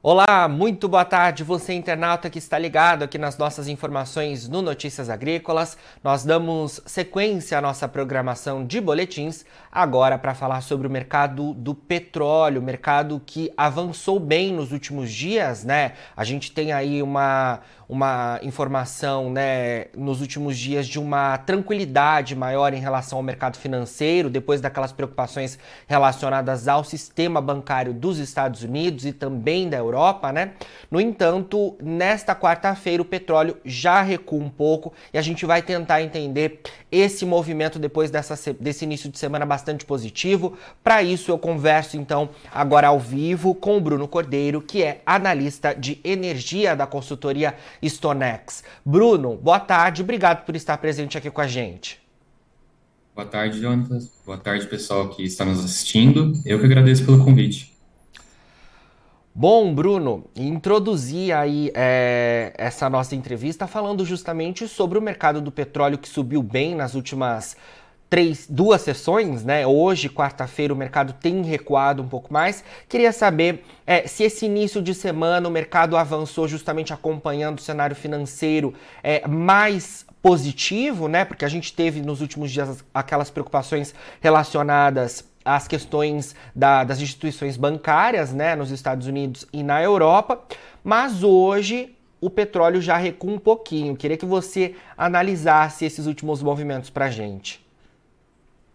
Olá, muito boa tarde, você internauta que está ligado aqui nas nossas informações no Notícias Agrícolas. Nós damos sequência à nossa programação de boletins agora para falar sobre o mercado do petróleo, mercado que avançou bem nos últimos dias, né? A gente tem aí uma uma informação né, nos últimos dias de uma tranquilidade maior em relação ao mercado financeiro, depois daquelas preocupações relacionadas ao sistema bancário dos Estados Unidos e também da Europa, né? No entanto, nesta quarta-feira o petróleo já recua um pouco e a gente vai tentar entender esse movimento depois dessa, desse início de semana bastante positivo. Para isso, eu converso então agora ao vivo com o Bruno Cordeiro, que é analista de energia da consultoria Stonex. Bruno, boa tarde, obrigado por estar presente aqui com a gente. Boa tarde, Jonas. Boa tarde, pessoal que está nos assistindo. Eu que agradeço pelo convite. Bom, Bruno, introduzi aí é, essa nossa entrevista falando justamente sobre o mercado do petróleo que subiu bem nas últimas três, duas sessões, né? Hoje, quarta-feira, o mercado tem recuado um pouco mais. Queria saber é, se esse início de semana o mercado avançou justamente acompanhando o cenário financeiro é, mais positivo, né? Porque a gente teve nos últimos dias aquelas preocupações relacionadas às questões da, das instituições bancárias, né? Nos Estados Unidos e na Europa. Mas hoje o petróleo já recua um pouquinho. Queria que você analisasse esses últimos movimentos para a gente.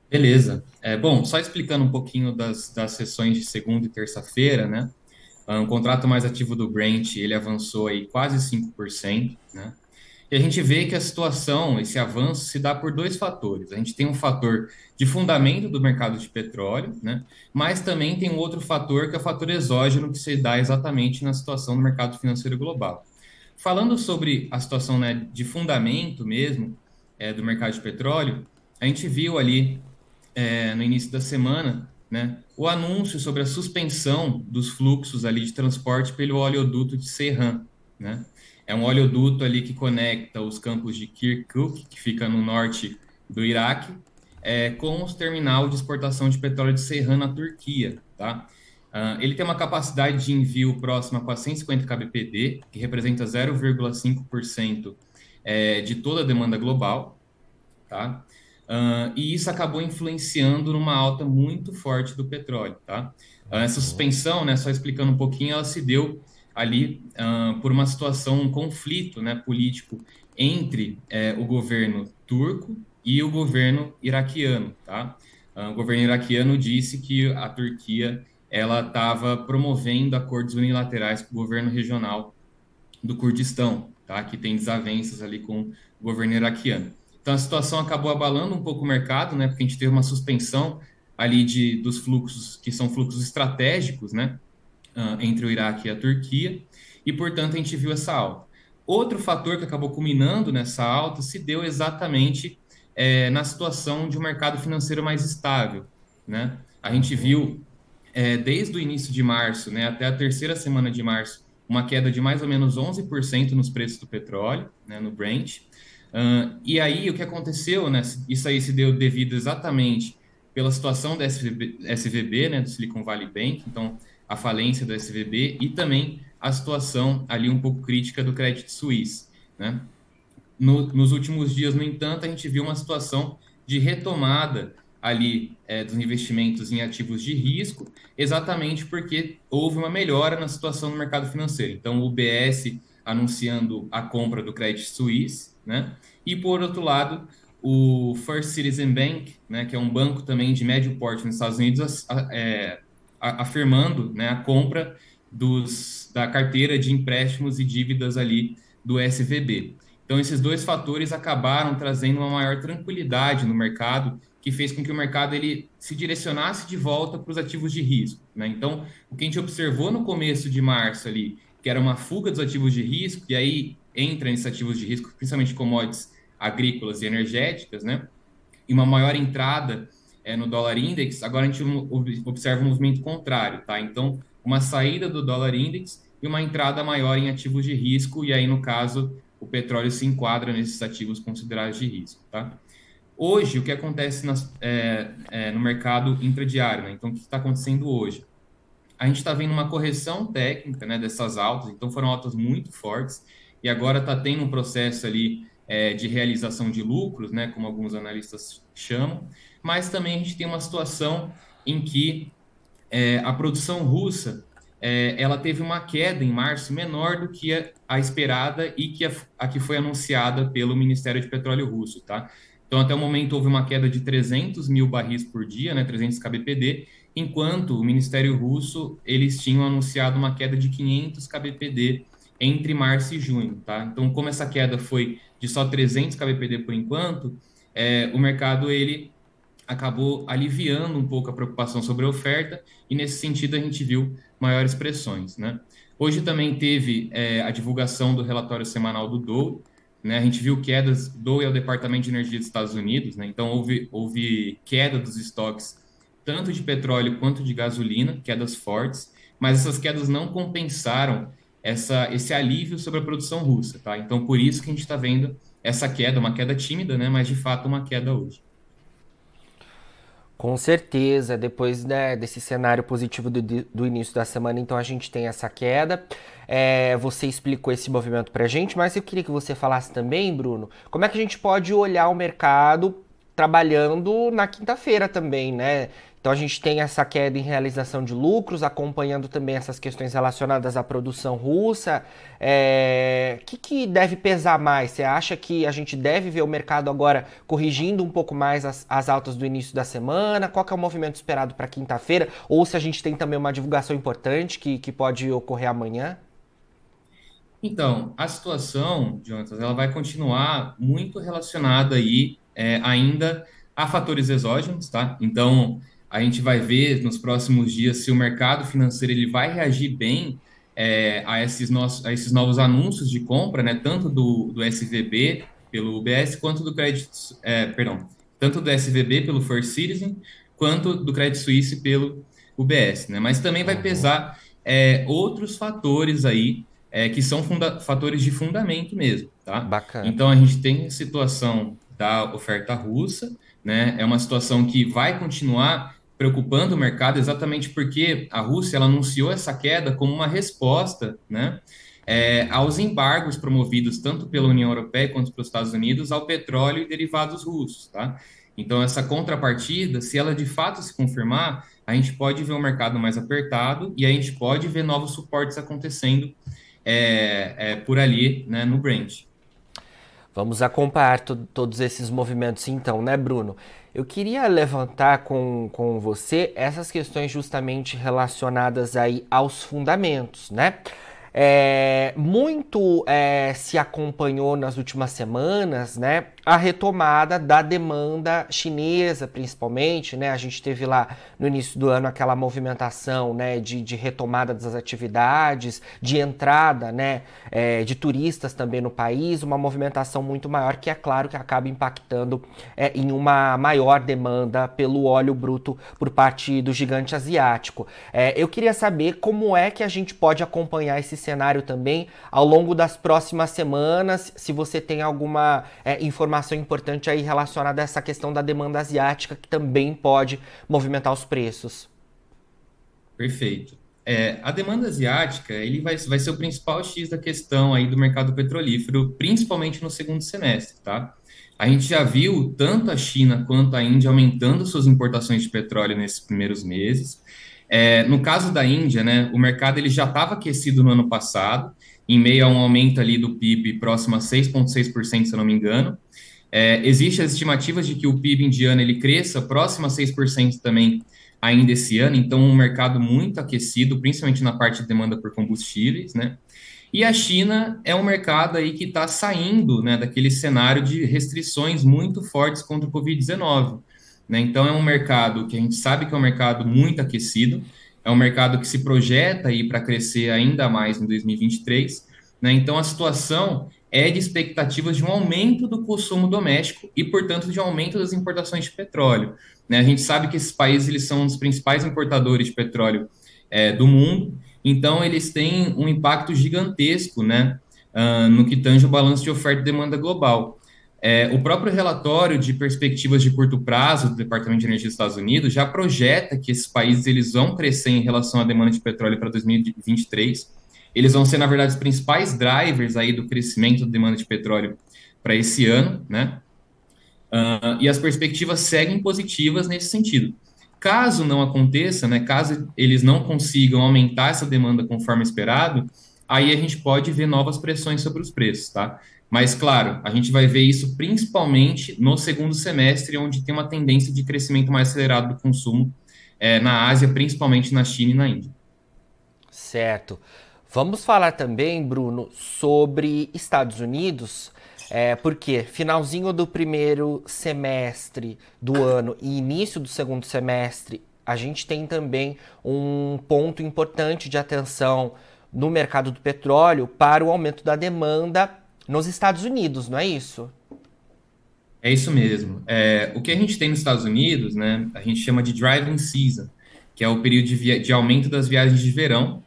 Beleza. É, bom, só explicando um pouquinho das, das sessões de segunda e terça-feira, né? Ah, um contrato mais ativo do Brent, ele avançou aí quase 5%, né? E a gente vê que a situação, esse avanço, se dá por dois fatores. A gente tem um fator de fundamento do mercado de petróleo, né? Mas também tem um outro fator que é o fator exógeno que se dá exatamente na situação do mercado financeiro global. Falando sobre a situação né, de fundamento mesmo é, do mercado de petróleo, a gente viu ali é, no início da semana, né, o anúncio sobre a suspensão dos fluxos ali de transporte pelo oleoduto de Serran, né? É um oleoduto ali que conecta os campos de Kirkuk, que fica no norte do Iraque, é, com os terminal de exportação de petróleo de Serran na Turquia, tá? Uh, ele tem uma capacidade de envio próxima a 450 kbpd, que representa 0,5% é, de toda a demanda global, tá? Uh, e isso acabou influenciando numa alta muito forte do petróleo, tá? Uh, essa suspensão, né, só explicando um pouquinho, ela se deu ali uh, por uma situação, um conflito né, político entre eh, o governo turco e o governo iraquiano, tá? o governo iraquiano disse que a Turquia ela estava promovendo acordos unilaterais com o governo regional do Kurdistão, tá? Que tem desavenças ali com o governo iraquiano. Então a situação acabou abalando um pouco o mercado, né? Porque a gente teve uma suspensão ali de, dos fluxos que são fluxos estratégicos, né? Uh, entre o Iraque e a Turquia, e portanto a gente viu essa alta. Outro fator que acabou culminando nessa alta se deu exatamente é, na situação de um mercado financeiro mais estável, né? A gente viu é, desde o início de março, né, até a terceira semana de março, uma queda de mais ou menos 11% nos preços do petróleo, né, no Brent. Uh, e aí, o que aconteceu, né? Isso aí se deu devido exatamente pela situação da SVB, SVB, né, do Silicon Valley Bank, então a falência do SVB e também a situação ali um pouco crítica do Credit Suisse, né? No, nos últimos dias, no entanto, a gente viu uma situação de retomada ali é, dos investimentos em ativos de risco, exatamente porque houve uma melhora na situação no mercado financeiro. Então, o UBS anunciando a compra do Credit Suisse, né? E por outro lado, o First Citizen Bank, né, que é um banco também de médio porte nos Estados Unidos, é, afirmando né, a compra dos, da carteira de empréstimos e dívidas ali do SVB. Então, esses dois fatores acabaram trazendo uma maior tranquilidade no mercado, que fez com que o mercado ele se direcionasse de volta para os ativos de risco. Né? Então, o que a gente observou no começo de março ali, que era uma fuga dos ativos de risco, e aí entra em ativos de risco, principalmente commodities agrícolas e energéticas, né? E uma maior entrada é, no dólar index, agora a gente observa um movimento contrário, tá? Então, uma saída do dólar index e uma entrada maior em ativos de risco, e aí, no caso, o petróleo se enquadra nesses ativos considerados de risco, tá? Hoje, o que acontece nas, é, é, no mercado intradiário, né? Então, o que está acontecendo hoje? a gente está vendo uma correção técnica né, dessas altas, então foram altas muito fortes, e agora está tendo um processo ali é, de realização de lucros, né, como alguns analistas chamam, mas também a gente tem uma situação em que é, a produção russa é, ela teve uma queda em março menor do que a, a esperada e que a, a, que foi anunciada pelo Ministério de Petróleo Russo, tá? Então, até o momento, houve uma queda de 300 mil barris por dia, né, 300 kbpd, enquanto o Ministério Russo, eles tinham anunciado uma queda de 500 kbpd entre março e junho, tá? Então, como essa queda foi de só 300 kbpd por enquanto, é, o mercado, ele acabou aliviando um pouco a preocupação sobre a oferta e nesse sentido a gente viu maiores pressões, né? Hoje também teve é, a divulgação do relatório semanal do Dow, né? A gente viu quedas, Dow é o Departamento de Energia dos Estados Unidos, né? Então houve, houve queda dos estoques tanto de petróleo quanto de gasolina, quedas fortes, mas essas quedas não compensaram essa, esse alívio sobre a produção russa, tá? Então por isso que a gente está vendo essa queda, uma queda tímida, né? Mas de fato uma queda hoje. Com certeza, depois né, desse cenário positivo do, do, início da semana, então a gente tem essa queda. É, você explicou esse movimento para a gente, mas eu queria que você falasse também, Bruno, como é que a gente pode olhar o mercado trabalhando na quinta-feira também, né? Então a gente tem essa queda em realização de lucros, acompanhando também essas questões relacionadas à produção russa. O é... que, que deve pesar mais? Você acha que a gente deve ver o mercado agora corrigindo um pouco mais as, as altas do início da semana? Qual é o movimento esperado para quinta-feira? Ou se a gente tem também uma divulgação importante que, que pode ocorrer amanhã? Então, a situação, Jonathan, ela vai continuar muito relacionada aí é, ainda a fatores exógenos, tá? Então, a gente vai ver nos próximos dias se o mercado financeiro ele vai reagir bem é, a, esses nossos, a esses novos anúncios de compra, né, tanto do, do SVB pelo UBS, quanto do Credit, é, perdão, tanto do SVB pelo First Citizen, quanto do Credit Suisse pelo UBS, né? Mas também vai pesar é, outros fatores aí é, que são fatores de fundamento mesmo, tá? Bacana. Então a gente tem a situação da oferta russa, né? É uma situação que vai continuar preocupando o mercado exatamente porque a Rússia ela anunciou essa queda como uma resposta né, é, aos embargos promovidos tanto pela União Europeia quanto pelos Estados Unidos ao petróleo e derivados russos. Tá? Então, essa contrapartida, se ela de fato se confirmar, a gente pode ver um mercado mais apertado e a gente pode ver novos suportes acontecendo é, é, por ali né, no Brent. Vamos acompanhar todos esses movimentos então, né, Bruno? Eu queria levantar com, com você essas questões justamente relacionadas aí aos fundamentos, né? É, muito é, se acompanhou nas últimas semanas, né, a retomada da demanda chinesa, principalmente, né, a gente teve lá no início do ano aquela movimentação, né, de, de retomada das atividades, de entrada, né, é, de turistas também no país, uma movimentação muito maior que é claro que acaba impactando é, em uma maior demanda pelo óleo bruto por parte do gigante asiático. É, eu queria saber como é que a gente pode acompanhar esse cenário também ao longo das próximas semanas, se você tem alguma é, informação importante aí relacionada a essa questão da demanda asiática que também pode movimentar os preços. Perfeito. É, a demanda asiática ele vai, vai ser o principal X da questão aí do mercado petrolífero, principalmente no segundo semestre, tá? A gente já viu tanto a China quanto a Índia aumentando suas importações de petróleo nesses primeiros meses. É, no caso da Índia, né, o mercado ele já estava aquecido no ano passado, em meio a um aumento ali do PIB próximo a 6,6%, se eu não me engano. É, Existem as estimativas de que o PIB indiano ele cresça próximo a 6% também ainda esse ano, então um mercado muito aquecido, principalmente na parte de demanda por combustíveis, né? E a China é um mercado aí que está saindo né, daquele cenário de restrições muito fortes contra o Covid-19. Né? Então, é um mercado que a gente sabe que é um mercado muito aquecido, é um mercado que se projeta aí para crescer ainda mais em 2023. Né? Então, a situação é de expectativas de um aumento do consumo doméstico e, portanto, de um aumento das importações de petróleo. Né? A gente sabe que esses países eles são os principais importadores de petróleo é, do mundo, então eles têm um impacto gigantesco né, uh, no que tange o balanço de oferta e demanda global. É, o próprio relatório de perspectivas de curto prazo do Departamento de Energia dos Estados Unidos já projeta que esses países eles vão crescer em relação à demanda de petróleo para 2023. Eles vão ser, na verdade, os principais drivers aí do crescimento da demanda de petróleo para esse ano, né? Uh, e as perspectivas seguem positivas nesse sentido. Caso não aconteça, né, caso eles não consigam aumentar essa demanda conforme esperado, aí a gente pode ver novas pressões sobre os preços, tá? Mas, claro, a gente vai ver isso principalmente no segundo semestre, onde tem uma tendência de crescimento mais acelerado do consumo é, na Ásia, principalmente na China e na Índia. Certo. Vamos falar também, Bruno, sobre Estados Unidos, é, porque finalzinho do primeiro semestre do ano e início do segundo semestre, a gente tem também um ponto importante de atenção no mercado do petróleo para o aumento da demanda nos Estados Unidos, não é isso? É isso mesmo. É, o que a gente tem nos Estados Unidos, né, a gente chama de driving season, que é o período de, de aumento das viagens de verão,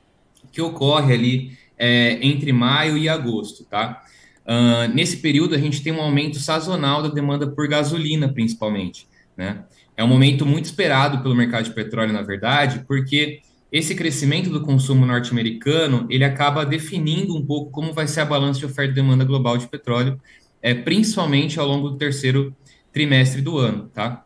que ocorre ali é, entre maio e agosto, tá? Uh, nesse período, a gente tem um aumento sazonal da demanda por gasolina, principalmente, né? É um momento muito esperado pelo mercado de petróleo, na verdade, porque esse crescimento do consumo norte-americano ele acaba definindo um pouco como vai ser a balança de oferta e demanda global de petróleo, é, principalmente ao longo do terceiro trimestre do ano, tá?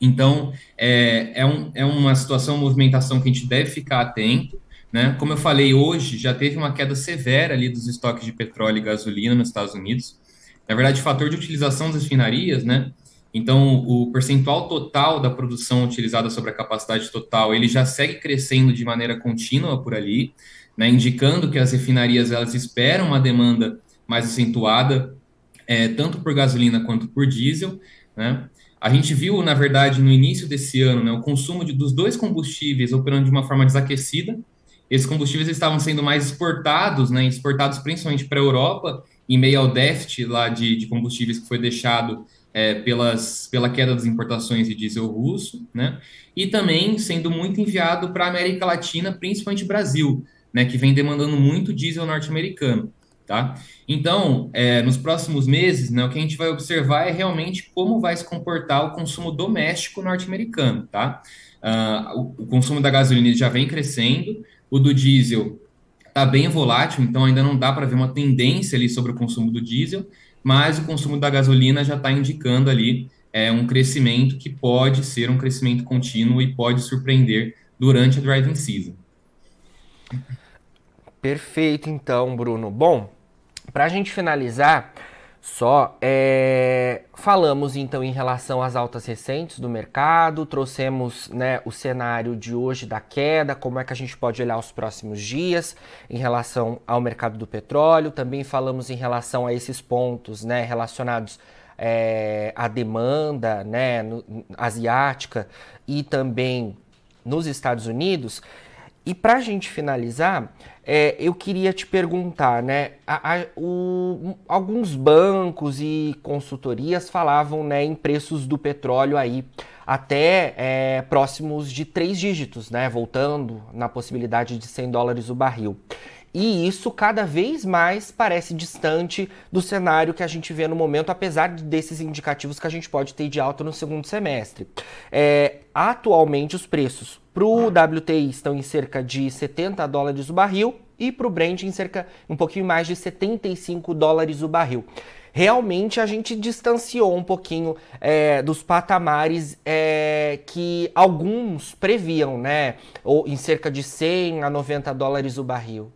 Então, é, é, um, é uma situação, uma movimentação que a gente deve ficar atento, né? Como eu falei hoje, já teve uma queda severa ali dos estoques de petróleo e gasolina nos Estados Unidos. Na verdade, o fator de utilização das refinarias, né? Então, o percentual total da produção utilizada sobre a capacidade total, ele já segue crescendo de maneira contínua por ali, né, indicando que as refinarias elas esperam uma demanda mais acentuada, é, tanto por gasolina quanto por diesel. Né? A gente viu, na verdade, no início desse ano, né, o consumo de, dos dois combustíveis operando de uma forma desaquecida. Esses combustíveis estavam sendo mais exportados, né, exportados principalmente para a Europa, em meio ao déficit lá de, de combustíveis que foi deixado é, pelas, pela queda das importações de diesel russo, né? E também sendo muito enviado para a América Latina, principalmente Brasil, né? Que vem demandando muito diesel norte-americano, tá? Então, é, nos próximos meses, né, o que a gente vai observar é realmente como vai se comportar o consumo doméstico norte-americano, tá? Uh, o, o consumo da gasolina já vem crescendo, o do diesel está bem volátil, então ainda não dá para ver uma tendência ali sobre o consumo do diesel, mas o consumo da gasolina já está indicando ali é, um crescimento que pode ser um crescimento contínuo e pode surpreender durante a driving season. Perfeito, então, Bruno. Bom, para a gente finalizar, só é, falamos então em relação às altas recentes do mercado, trouxemos né, o cenário de hoje da queda, como é que a gente pode olhar os próximos dias em relação ao mercado do petróleo, também falamos em relação a esses pontos né, relacionados é, à demanda né, no, asiática e também nos Estados Unidos. E para a gente finalizar, é, eu queria te perguntar, né? A, a, o, alguns bancos e consultorias falavam né, em preços do petróleo aí até é, próximos de três dígitos, né? Voltando na possibilidade de 100 dólares o barril. E isso cada vez mais parece distante do cenário que a gente vê no momento, apesar desses indicativos que a gente pode ter de alta no segundo semestre. É, atualmente, os preços para o WTI estão em cerca de 70 dólares o barril e para o Brent em cerca um pouquinho mais de 75 dólares o barril realmente a gente distanciou um pouquinho é, dos patamares é, que alguns previam, né? Ou em cerca de 100 a 90 dólares o barril.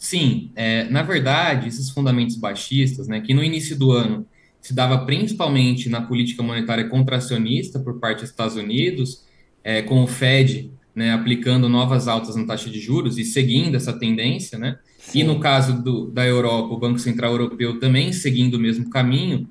Sim, é, na verdade, esses fundamentos baixistas, né, que no início do ano se dava principalmente na política monetária contracionista por parte dos Estados Unidos, é, com o Fed né, aplicando novas altas na taxa de juros e seguindo essa tendência, né? E no caso do, da Europa, o Banco Central Europeu também seguindo o mesmo caminho.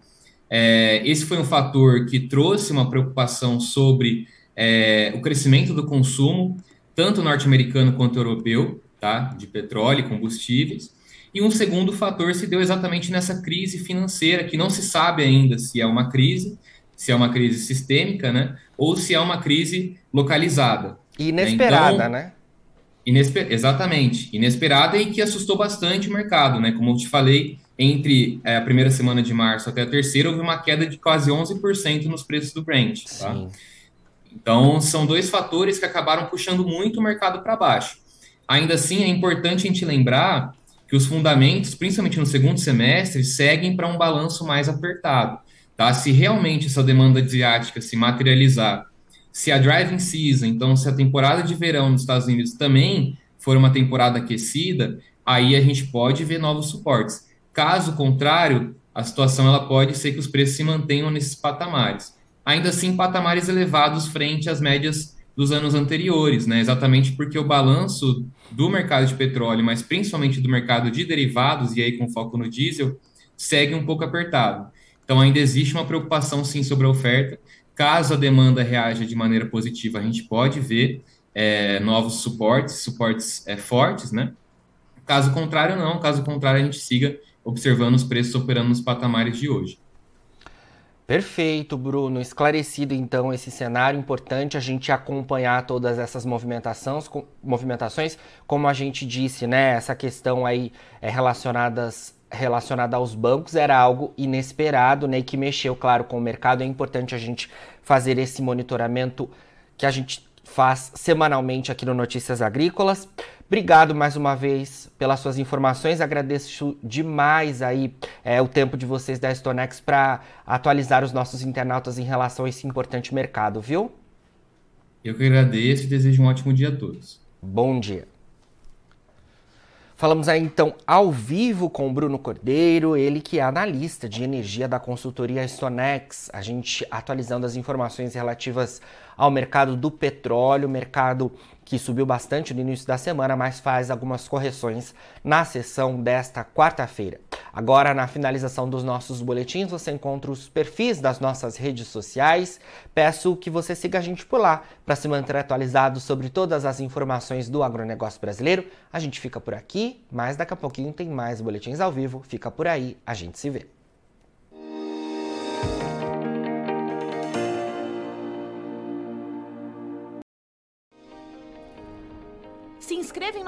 É, esse foi um fator que trouxe uma preocupação sobre é, o crescimento do consumo, tanto norte-americano quanto europeu, tá? de petróleo e combustíveis. E um segundo fator se deu exatamente nessa crise financeira, que não se sabe ainda se é uma crise, se é uma crise sistêmica, né? ou se é uma crise localizada. Inesperada, então, né? Inesper... Exatamente, inesperada e que assustou bastante o mercado, né? Como eu te falei, entre é, a primeira semana de março até a terceira, houve uma queda de quase 11% nos preços do Brent. Tá? Então, são dois fatores que acabaram puxando muito o mercado para baixo. Ainda assim, é importante a gente lembrar que os fundamentos, principalmente no segundo semestre, seguem para um balanço mais apertado. Tá? Se realmente essa demanda asiática se materializar, se a driving season, então se a temporada de verão nos Estados Unidos também for uma temporada aquecida, aí a gente pode ver novos suportes. Caso contrário, a situação ela pode ser que os preços se mantenham nesses patamares. Ainda assim, patamares elevados frente às médias dos anos anteriores, né? Exatamente porque o balanço do mercado de petróleo, mas principalmente do mercado de derivados, e aí com foco no diesel, segue um pouco apertado. Então ainda existe uma preocupação sim sobre a oferta. Caso a demanda reaja de maneira positiva, a gente pode ver é, novos suportes, suportes é, fortes, né? Caso contrário, não. Caso contrário, a gente siga observando os preços operando nos patamares de hoje. Perfeito, Bruno. Esclarecido então esse cenário, importante a gente acompanhar todas essas movimentações, movimentações, como a gente disse, né? Essa questão aí é relacionadas relacionada aos bancos era algo inesperado, né? E que mexeu, claro, com o mercado. É importante a gente fazer esse monitoramento que a gente faz semanalmente aqui no Notícias Agrícolas. Obrigado mais uma vez pelas suas informações. Agradeço demais aí é, o tempo de vocês da Stonex para atualizar os nossos internautas em relação a esse importante mercado, viu? Eu que agradeço e desejo um ótimo dia a todos. Bom dia. Falamos aí então ao vivo com o Bruno Cordeiro, ele que é analista de energia da consultoria Stonex. A gente atualizando as informações relativas ao mercado do petróleo, mercado que subiu bastante no início da semana, mas faz algumas correções na sessão desta quarta-feira. Agora, na finalização dos nossos boletins, você encontra os perfis das nossas redes sociais. Peço que você siga a gente por lá para se manter atualizado sobre todas as informações do agronegócio brasileiro. A gente fica por aqui, mas daqui a pouquinho tem mais boletins ao vivo. Fica por aí, a gente se vê.